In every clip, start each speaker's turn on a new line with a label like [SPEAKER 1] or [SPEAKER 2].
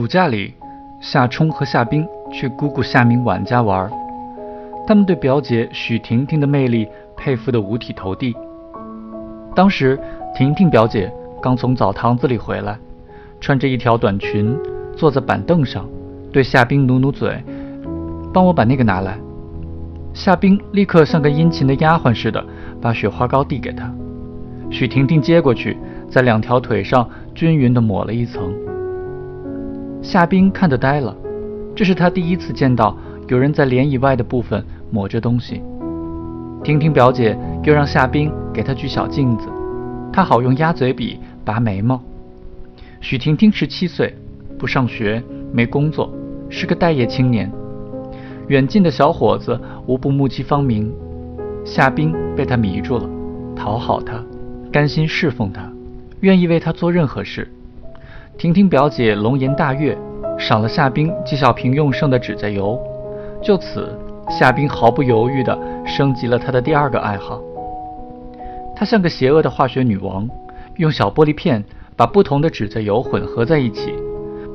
[SPEAKER 1] 暑假里，夏冲和夏冰去姑姑夏明婉家玩，他们对表姐许婷婷的魅力佩服得五体投地。当时，婷婷表姐刚从澡堂子里回来，穿着一条短裙，坐在板凳上，对夏冰努努嘴：“帮我把那个拿来。”夏冰立刻像个殷勤的丫鬟似的，把雪花膏递给她。许婷婷接过去，在两条腿上均匀地抹了一层。夏冰看得呆了，这是他第一次见到有人在脸以外的部分抹着东西。婷婷表姐又让夏冰给她举小镜子，她好用鸭嘴笔拔眉毛。许婷婷十七岁，不上学，没工作，是个待业青年。远近的小伙子无不目击芳名，夏冰被他迷住了，讨好他，甘心侍奉他，愿意为他做任何事。婷婷表姐龙颜大悦，赏了夏冰纪小平用剩的指甲油，就此夏冰毫不犹豫地升级了他的第二个爱好。她像个邪恶的化学女王，用小玻璃片把不同的指甲油混合在一起，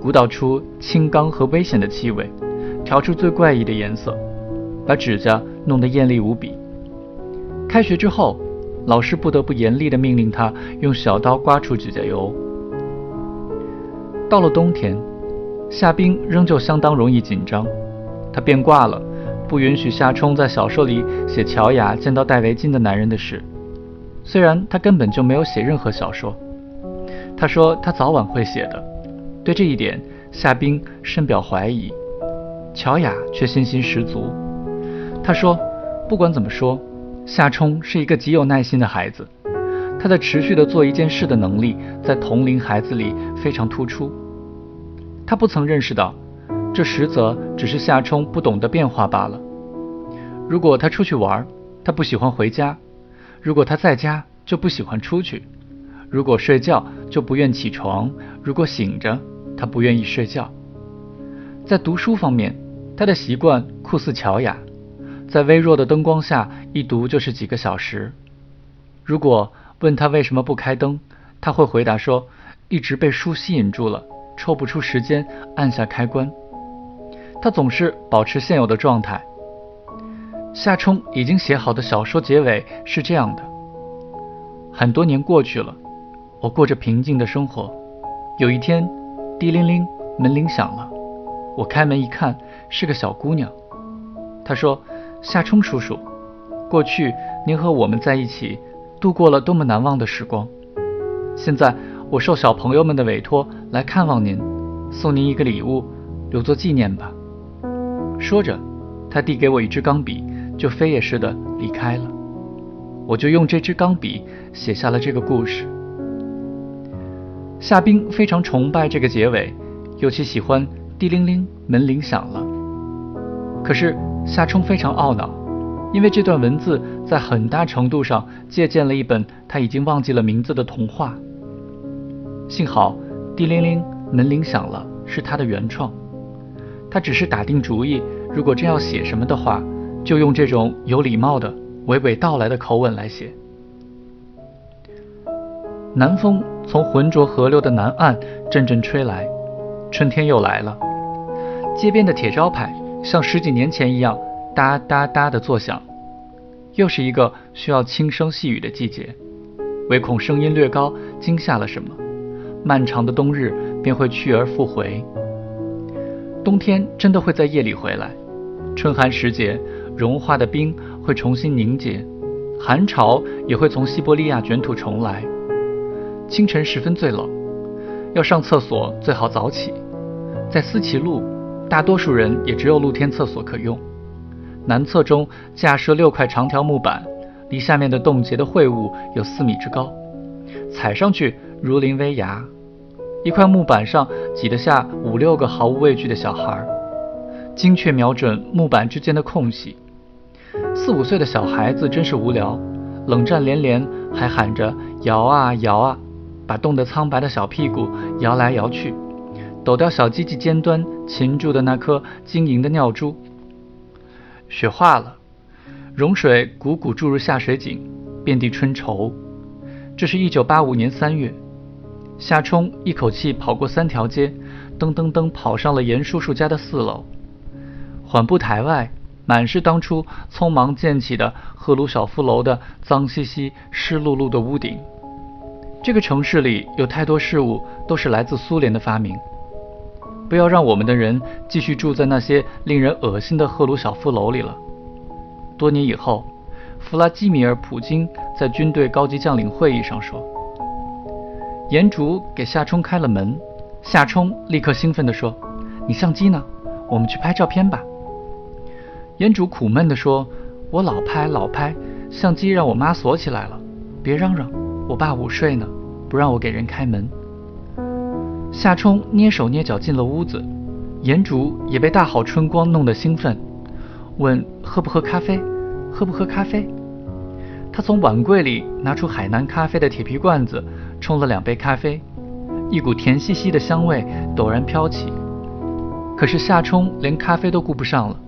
[SPEAKER 1] 鼓捣出清刚和危险的气味。调出最怪异的颜色，把指甲弄得艳丽无比。开学之后，老师不得不严厉地命令他用小刀刮出指甲油。到了冬天，夏冰仍旧相当容易紧张，他变卦了，不允许夏冲在小说里写乔雅见到戴围巾的男人的事。虽然他根本就没有写任何小说，他说他早晚会写的。对这一点，夏冰深表怀疑。乔雅却信心十足。他说：“不管怎么说，夏冲是一个极有耐心的孩子。他的持续的做一件事的能力，在同龄孩子里非常突出。他不曾认识到，这实则只是夏冲不懂得变化罢了。如果他出去玩，他不喜欢回家；如果他在家，就不喜欢出去；如果睡觉，就不愿起床；如果醒着，他不愿意睡觉。在读书方面，他的习惯酷似乔雅，在微弱的灯光下一读就是几个小时。如果问他为什么不开灯，他会回答说：“一直被书吸引住了，抽不出时间按下开关。”他总是保持现有的状态。夏冲已经写好的小说结尾是这样的：很多年过去了，我过着平静的生活。有一天，叮铃铃，门铃响了。我开门一看，是个小姑娘。她说：“夏冲叔叔，过去您和我们在一起度过了多么难忘的时光。现在我受小朋友们的委托来看望您，送您一个礼物，留作纪念吧。”说着，他递给我一支钢笔，就飞也似的离开了。我就用这支钢笔写下了这个故事。夏冰非常崇拜这个结尾，尤其喜欢。叮铃铃，门铃响了。可是夏冲非常懊恼，因为这段文字在很大程度上借鉴了一本他已经忘记了名字的童话。幸好叮铃铃，门铃响了是他的原创，他只是打定主意，如果真要写什么的话，就用这种有礼貌的娓娓道来的口吻来写。南风从浑浊河流的南岸阵阵吹来，春天又来了。街边的铁招牌像十几年前一样哒哒哒的作响，又是一个需要轻声细语的季节，唯恐声音略高惊吓了什么，漫长的冬日便会去而复回。冬天真的会在夜里回来，春寒时节，融化的冰会重新凝结，寒潮也会从西伯利亚卷土重来。清晨时分最冷，要上厕所最好早起，在思齐路。大多数人也只有露天厕所可用。南侧中架设六块长条木板，离下面的冻结的秽物有四米之高，踩上去如临危崖。一块木板上挤得下五六个毫无畏惧的小孩，精确瞄准木板之间的空隙。四五岁的小孩子真是无聊，冷战连连，还喊着摇啊摇啊，把冻得苍白的小屁股摇来摇去。抖掉小鸡鸡尖端擒住的那颗晶莹的尿珠。雪化了，融水汩汩注入下水井，遍地春愁。这是一九八五年三月，夏冲一口气跑过三条街，噔噔噔跑上了严叔叔家的四楼。缓步台外，满是当初匆忙建起的赫鲁晓夫楼的脏兮兮、湿漉漉的屋顶。这个城市里有太多事物都是来自苏联的发明。不要让我们的人继续住在那些令人恶心的赫鲁晓夫楼里了。多年以后，弗拉基米尔·普京在军队高级将领会议上说：“严竹给夏冲开了门。”夏冲立刻兴奋地说：“你相机呢？我们去拍照片吧。”严竹苦闷地说：“我老拍老拍，相机让我妈锁起来了。别嚷嚷，我爸午睡呢，不让我给人开门。”夏冲蹑手蹑脚进了屋子，严竹也被大好春光弄得兴奋，问喝不喝咖啡？喝不喝咖啡？他从碗柜里拿出海南咖啡的铁皮罐子，冲了两杯咖啡，一股甜兮兮的香味陡然飘起。可是夏冲连咖啡都顾不上了，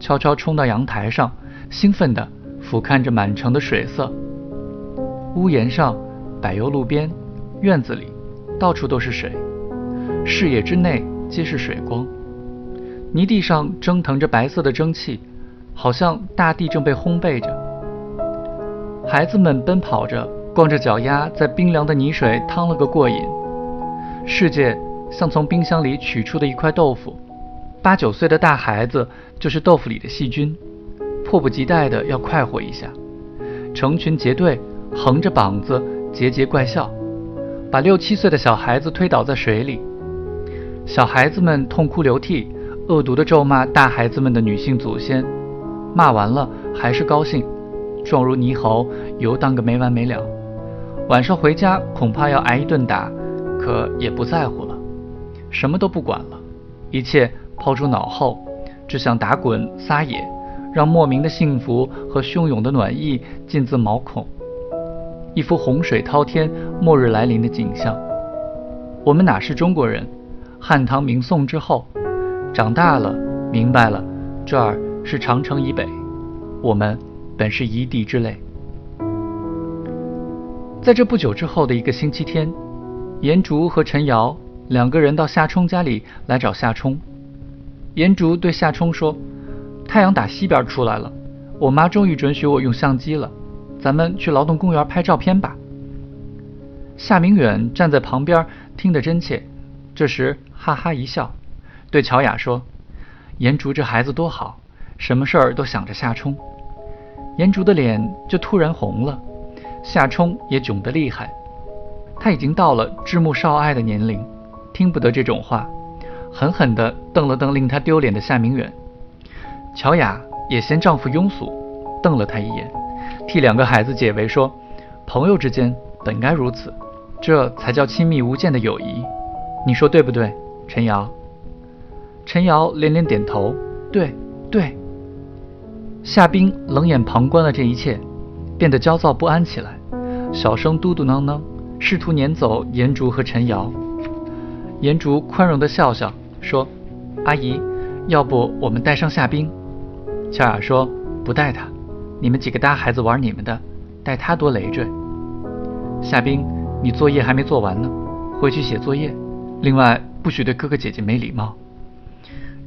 [SPEAKER 1] 悄悄冲到阳台上，兴奋地俯瞰着满城的水色。屋檐上、柏油路边、院子里，到处都是水。视野之内皆是水光，泥地上蒸腾着白色的蒸汽，好像大地正被烘焙着。孩子们奔跑着，光着脚丫在冰凉的泥水趟了个过瘾。世界像从冰箱里取出的一块豆腐，八九岁的大孩子就是豆腐里的细菌，迫不及待的要快活一下，成群结队，横着膀子，节节怪笑，把六七岁的小孩子推倒在水里。小孩子们痛哭流涕，恶毒地咒骂大孩子们的女性祖先，骂完了还是高兴，状如泥猴，游荡个没完没了。晚上回家恐怕要挨一顿打，可也不在乎了，什么都不管了，一切抛诸脑后，只想打滚撒野，让莫名的幸福和汹涌的暖意进自毛孔，一幅洪水滔天、末日来临的景象。我们哪是中国人？汉唐明宋之后，长大了，明白了，这儿是长城以北，我们本是一地之类。在这不久之后的一个星期天，严竹和陈瑶两个人到夏冲家里来找夏冲。严竹对夏冲说：“太阳打西边出来了，我妈终于准许我用相机了，咱们去劳动公园拍照片吧。”夏明远站在旁边听得真切，这时。哈哈一笑，对乔雅说：“颜竹这孩子多好，什么事儿都想着夏冲。”颜竹的脸就突然红了，夏冲也囧得厉害。他已经到了知慕少爱的年龄，听不得这种话，狠狠地瞪了瞪令他丢脸的夏明远。乔雅也嫌丈夫庸俗，瞪了他一眼，替两个孩子解围说：“朋友之间本该如此，这才叫亲密无间的友谊，你说对不对？”陈瑶，陈瑶连连点头，对对。夏冰冷眼旁观了这一切，变得焦躁不安起来，小声嘟嘟囔囔，试图撵走颜竹和陈瑶。颜竹宽容地笑笑说：“阿姨，要不我们带上夏冰？”乔雅说：“不带他，你们几个大孩子玩你们的，带他多累赘。”夏冰，你作业还没做完呢，回去写作业。另外。不许对哥哥姐姐没礼貌。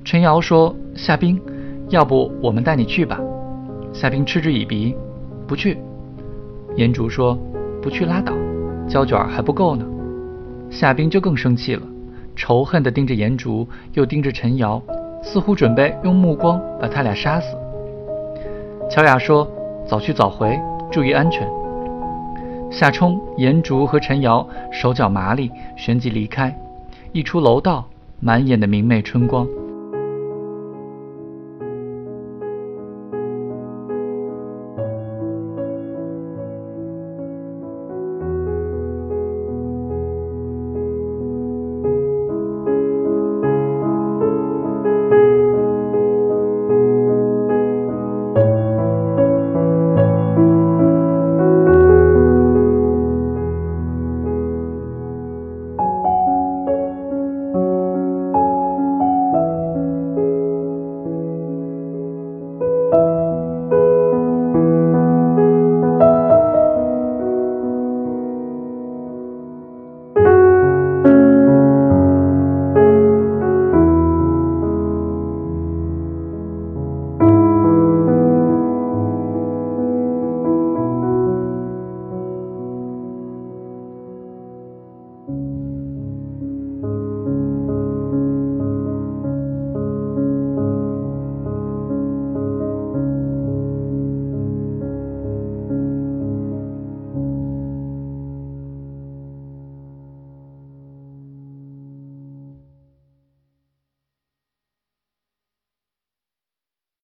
[SPEAKER 1] 陈瑶说：“夏冰，要不我们带你去吧？”夏冰嗤之以鼻：“不去。”颜竹说：“不去拉倒，胶卷还不够呢。”夏冰就更生气了，仇恨地盯着颜竹，又盯着陈瑶，似乎准备用目光把他俩杀死。乔雅说：“早去早回，注意安全。”夏冲、颜竹和陈瑶手脚麻利，旋即离开。一出楼道，满眼的明媚春光。